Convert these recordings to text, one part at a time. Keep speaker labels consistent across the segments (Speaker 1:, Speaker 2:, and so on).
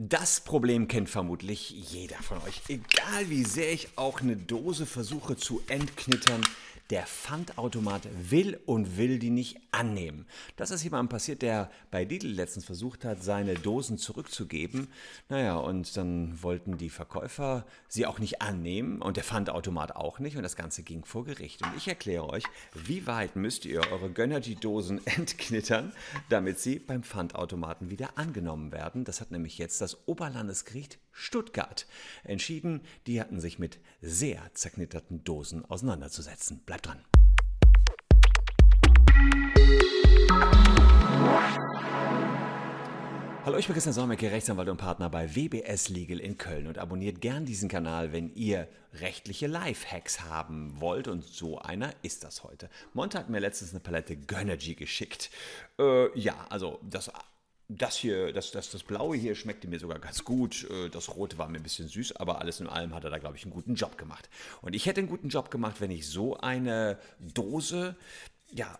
Speaker 1: Das Problem kennt vermutlich jeder von euch. Egal wie sehr ich auch eine Dose versuche zu entknittern, der Pfandautomat will und will die nicht annehmen. Das ist jemandem passiert, der bei Lidl letztens versucht hat, seine Dosen zurückzugeben. Naja, und dann wollten die Verkäufer sie auch nicht annehmen und der Pfandautomat auch nicht und das Ganze ging vor Gericht. Und ich erkläre euch, wie weit müsst ihr eure Gönnergy-Dosen entknittern, damit sie beim Pfandautomaten wieder angenommen werden. Das hat nämlich jetzt das Oberlandesgericht Stuttgart entschieden. Die hatten sich mit sehr zerknitterten Dosen auseinanderzusetzen. Bleibt dran. Hallo, ich bin Christian Solmecke, Rechtsanwalt und Partner bei WBS Legal in Köln und abonniert gern diesen Kanal, wenn ihr rechtliche Lifehacks haben wollt und so einer ist das heute. Monte hat mir letztens eine Palette Gönnergy geschickt. Äh, ja, also das das hier, das, das, das Blaue hier schmeckte mir sogar ganz gut. Äh, das Rote war mir ein bisschen süß, aber alles in allem hat er da, glaube ich, einen guten Job gemacht. Und ich hätte einen guten Job gemacht, wenn ich so eine Dose ja,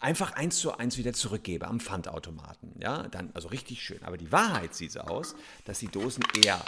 Speaker 1: einfach eins zu eins wieder zurückgebe am Pfandautomaten. Ja, dann, also richtig schön. Aber die Wahrheit sieht so aus, dass die Dosen eher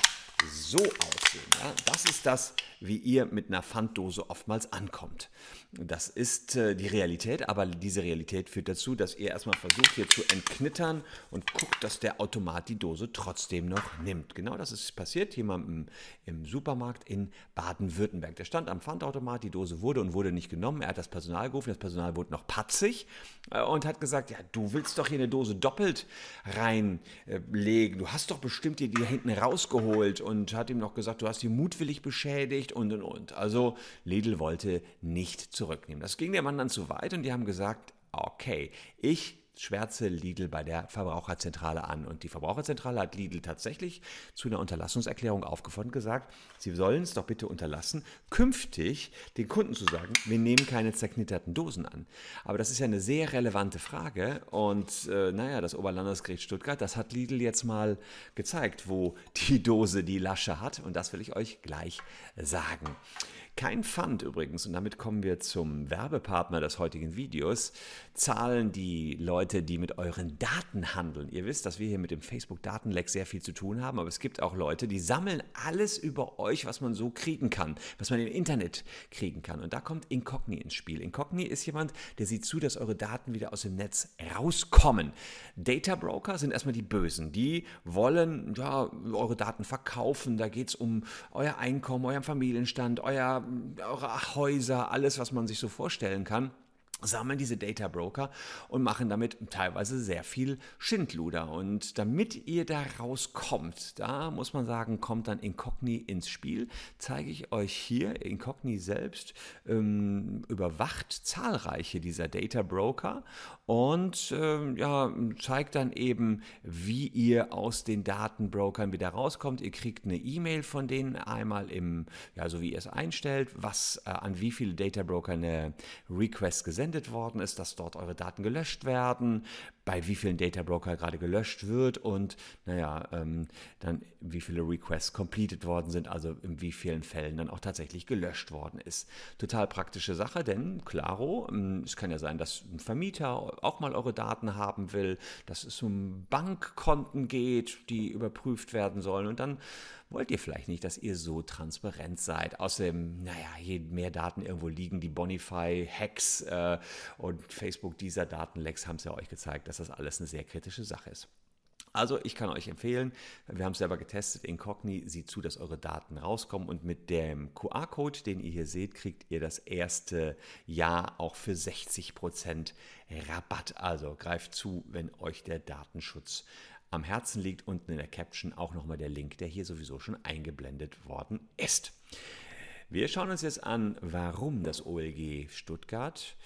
Speaker 1: so aussehen. Ja? Das ist das, wie ihr mit einer Pfanddose oftmals ankommt. Das ist äh, die Realität, aber diese Realität führt dazu, dass ihr erstmal versucht hier zu entknittern und guckt, dass der Automat die Dose trotzdem noch nimmt. Genau das ist passiert jemandem im Supermarkt in Baden-Württemberg. Der stand am Pfandautomat, die Dose wurde und wurde nicht genommen. Er hat das Personal gerufen, das Personal wurde noch patzig äh, und hat gesagt, ja, du willst doch hier eine Dose doppelt reinlegen. Du hast doch bestimmt die hinten rausgeholt und hat ihm noch gesagt, du hast die mutwillig beschädigt und und und. Also Lidl wollte nicht zurücknehmen. Das ging der Mann dann zu weit und die haben gesagt, okay, ich schwärze Lidl bei der Verbraucherzentrale an. Und die Verbraucherzentrale hat Lidl tatsächlich zu einer Unterlassungserklärung aufgefordert und gesagt, sie sollen es doch bitte unterlassen, künftig den Kunden zu sagen, wir nehmen keine zerknitterten Dosen an. Aber das ist ja eine sehr relevante Frage. Und äh, naja, das Oberlandesgericht Stuttgart, das hat Lidl jetzt mal gezeigt, wo die Dose die Lasche hat. Und das will ich euch gleich sagen. Kein Pfand übrigens, und damit kommen wir zum Werbepartner des heutigen Videos, zahlen die Leute, die mit euren Daten handeln. Ihr wisst, dass wir hier mit dem Facebook-Datenleck sehr viel zu tun haben, aber es gibt auch Leute, die sammeln alles über euch, was man so kriegen kann, was man im Internet kriegen kann. Und da kommt Incogni ins Spiel. Incogni ist jemand, der sieht zu, dass eure Daten wieder aus dem Netz rauskommen. Data Broker sind erstmal die Bösen. Die wollen ja, eure Daten verkaufen. Da geht es um euer Einkommen, euren Familienstand, euer eure Häuser, alles, was man sich so vorstellen kann sammeln diese Data Broker und machen damit teilweise sehr viel Schindluder. Und damit ihr da rauskommt, da muss man sagen, kommt dann Incogni ins Spiel. Zeige ich euch hier, Incogni selbst ähm, überwacht zahlreiche dieser Data Broker und ähm, ja, zeigt dann eben, wie ihr aus den Datenbrokern wieder rauskommt. Ihr kriegt eine E-Mail von denen einmal im, ja, so wie ihr es einstellt, was äh, an wie viele Data Broker eine Request gesendet versendet worden ist, dass dort eure Daten gelöscht werden, bei wie vielen Data Broker gerade gelöscht wird und naja, ähm, dann wie viele Requests completed worden sind, also in wie vielen Fällen dann auch tatsächlich gelöscht worden ist. Total praktische Sache, denn klaro, ähm, es kann ja sein, dass ein Vermieter auch mal eure Daten haben will, dass es um Bankkonten geht, die überprüft werden sollen und dann wollt ihr vielleicht nicht, dass ihr so transparent seid. Außerdem, naja, je mehr Daten irgendwo liegen, die Bonify-Hacks äh, und Facebook dieser Datenlecks haben es ja euch gezeigt, dass das alles eine sehr kritische Sache ist. Also ich kann euch empfehlen, wir haben es selber getestet, Incogni sieht zu, dass eure Daten rauskommen und mit dem QR-Code, den ihr hier seht, kriegt ihr das erste Jahr auch für 60% Rabatt. Also greift zu, wenn euch der Datenschutz am Herzen liegt. Unten in der Caption auch nochmal der Link, der hier sowieso schon eingeblendet worden ist. Wir schauen uns jetzt an, warum das OLG Stuttgart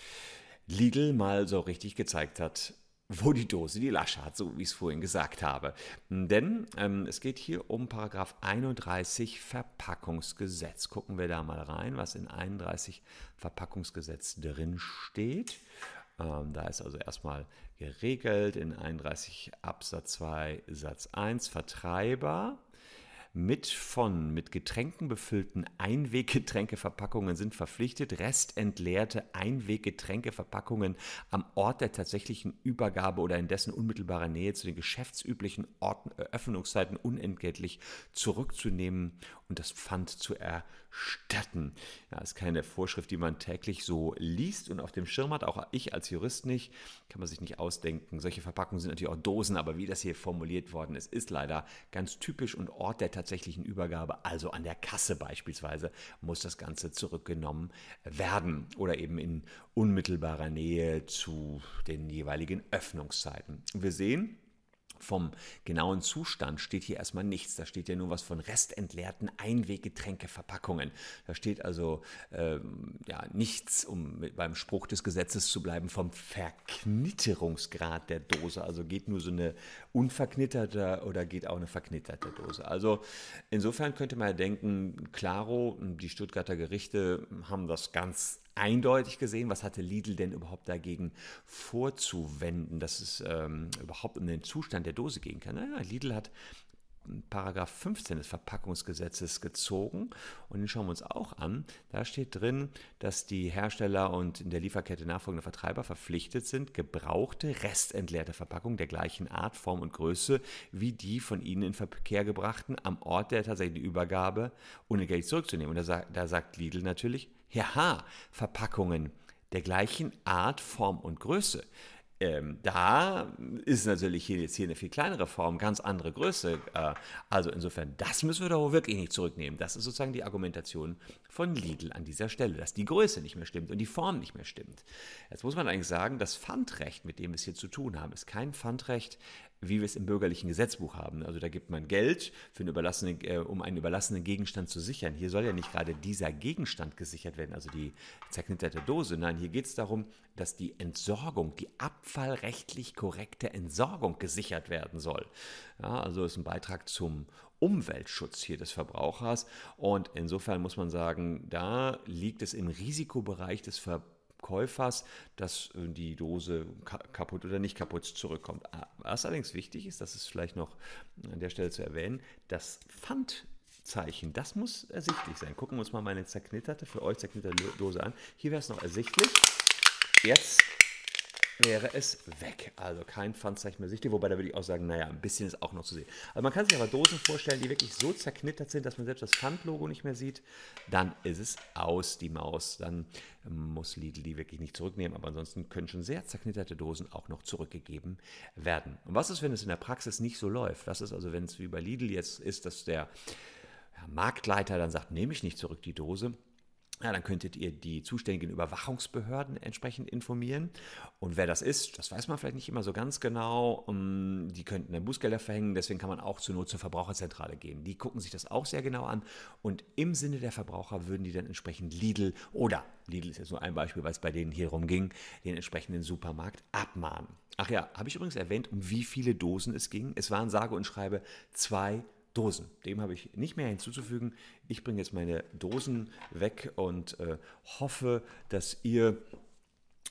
Speaker 1: Lidl mal so richtig gezeigt hat, wo die Dose die Lasche hat, so wie ich es vorhin gesagt habe. Denn ähm, es geht hier um Paragraph 31 Verpackungsgesetz. Gucken wir da mal rein, was in 31 Verpackungsgesetz drin steht. Ähm, da ist also erstmal geregelt in 31 Absatz 2 Satz 1 Vertreiber mit von mit Getränken befüllten Einweggetränkeverpackungen sind verpflichtet, restentleerte Einweggetränkeverpackungen am Ort der tatsächlichen Übergabe oder in dessen unmittelbarer Nähe zu den geschäftsüblichen Orten, Öffnungszeiten unentgeltlich zurückzunehmen und das Pfand zu erstatten. Ja, ist keine Vorschrift, die man täglich so liest und auf dem Schirm hat. Auch ich als Jurist nicht, kann man sich nicht ausdenken. Solche Verpackungen sind natürlich auch Dosen, aber wie das hier formuliert worden ist, ist leider ganz typisch und Ort der tatsächlichen Übergabe, also an der Kasse beispielsweise, muss das Ganze zurückgenommen werden oder eben in unmittelbarer Nähe zu den jeweiligen Öffnungszeiten. Wir sehen, vom genauen Zustand steht hier erstmal nichts. Da steht ja nur was von restentleerten Einweggetränkeverpackungen. Da steht also ähm, ja, nichts, um mit, beim Spruch des Gesetzes zu bleiben, vom Verknitterungsgrad der Dose. Also geht nur so eine unverknitterte oder geht auch eine verknitterte Dose. Also insofern könnte man ja denken, Claro, die Stuttgarter Gerichte haben das ganz eindeutig gesehen, was hatte Lidl denn überhaupt dagegen vorzuwenden, dass es ähm, überhaupt um den Zustand der Dose gehen kann. Naja, Lidl hat Paragraph 15 des Verpackungsgesetzes gezogen und den schauen wir uns auch an. Da steht drin, dass die Hersteller und in der Lieferkette nachfolgende Vertreiber verpflichtet sind, gebrauchte, restentleerte Verpackungen der gleichen Art, Form und Größe wie die von ihnen in Verkehr gebrachten am Ort der tatsächlichen Übergabe unentgeltlich zurückzunehmen. Und da, da sagt Lidl natürlich, ja, Verpackungen der gleichen Art, Form und Größe. Ähm, da ist natürlich jetzt hier eine viel kleinere Form, ganz andere Größe. Äh, also insofern, das müssen wir doch wirklich nicht zurücknehmen. Das ist sozusagen die Argumentation von Lidl an dieser Stelle, dass die Größe nicht mehr stimmt und die Form nicht mehr stimmt. Jetzt muss man eigentlich sagen, das Pfandrecht, mit dem wir es hier zu tun haben, ist kein Pfandrecht, wie wir es im bürgerlichen Gesetzbuch haben. Also da gibt man Geld, für einen überlassenen, äh, um einen überlassenen Gegenstand zu sichern. Hier soll ja nicht gerade dieser Gegenstand gesichert werden, also die zerknitterte Dose. Nein, hier geht es darum, dass die Entsorgung, die abfallrechtlich korrekte Entsorgung gesichert werden soll. Ja, also ist ein Beitrag zum Umweltschutz hier des Verbrauchers. Und insofern muss man sagen, da liegt es im Risikobereich des Verbrauchers Käufers, dass äh, die Dose kaputt oder nicht kaputt zurückkommt. Ah, was allerdings wichtig ist, das ist vielleicht noch an der Stelle zu erwähnen, das Pfandzeichen, das muss ersichtlich sein. Gucken wir uns mal meine zerknitterte, für euch zerknitterte Dose an. Hier wäre es noch ersichtlich. Jetzt wäre es weg. Also kein Pfandzeichen mehr sichtlich, wobei da würde ich auch sagen, naja, ein bisschen ist auch noch zu sehen. Also man kann sich aber Dosen vorstellen, die wirklich so zerknittert sind, dass man selbst das Pfandlogo nicht mehr sieht. Dann ist es aus, die Maus. Dann muss Lidl die wirklich nicht zurücknehmen, aber ansonsten können schon sehr zerknitterte Dosen auch noch zurückgegeben werden. Und was ist, wenn es in der Praxis nicht so läuft? Was ist also, wenn es wie bei Lidl jetzt ist, dass der Marktleiter dann sagt, nehme ich nicht zurück die Dose? Ja, dann könntet ihr die zuständigen Überwachungsbehörden entsprechend informieren. Und wer das ist, das weiß man vielleicht nicht immer so ganz genau. Ähm, die könnten dann Bußgelder verhängen, deswegen kann man auch zur Not zur Verbraucherzentrale gehen. Die gucken sich das auch sehr genau an. Und im Sinne der Verbraucher würden die dann entsprechend Lidl oder Lidl ist jetzt nur ein Beispiel, weil es bei denen hier rumging, den entsprechenden Supermarkt abmahnen. Ach ja, habe ich übrigens erwähnt, um wie viele Dosen es ging? Es waren sage und schreibe zwei Dosen. Dem habe ich nicht mehr hinzuzufügen. Ich bringe jetzt meine Dosen weg und äh, hoffe, dass ihr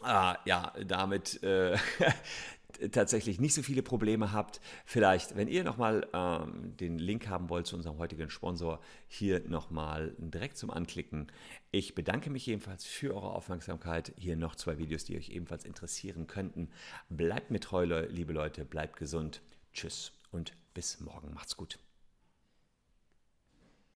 Speaker 1: ah, ja, damit äh, tatsächlich nicht so viele Probleme habt. Vielleicht, wenn ihr nochmal ähm, den Link haben wollt zu unserem heutigen Sponsor, hier nochmal direkt zum Anklicken. Ich bedanke mich jedenfalls für eure Aufmerksamkeit. Hier noch zwei Videos, die euch ebenfalls interessieren könnten. Bleibt mir treu, liebe Leute, bleibt gesund. Tschüss und bis morgen. Macht's gut.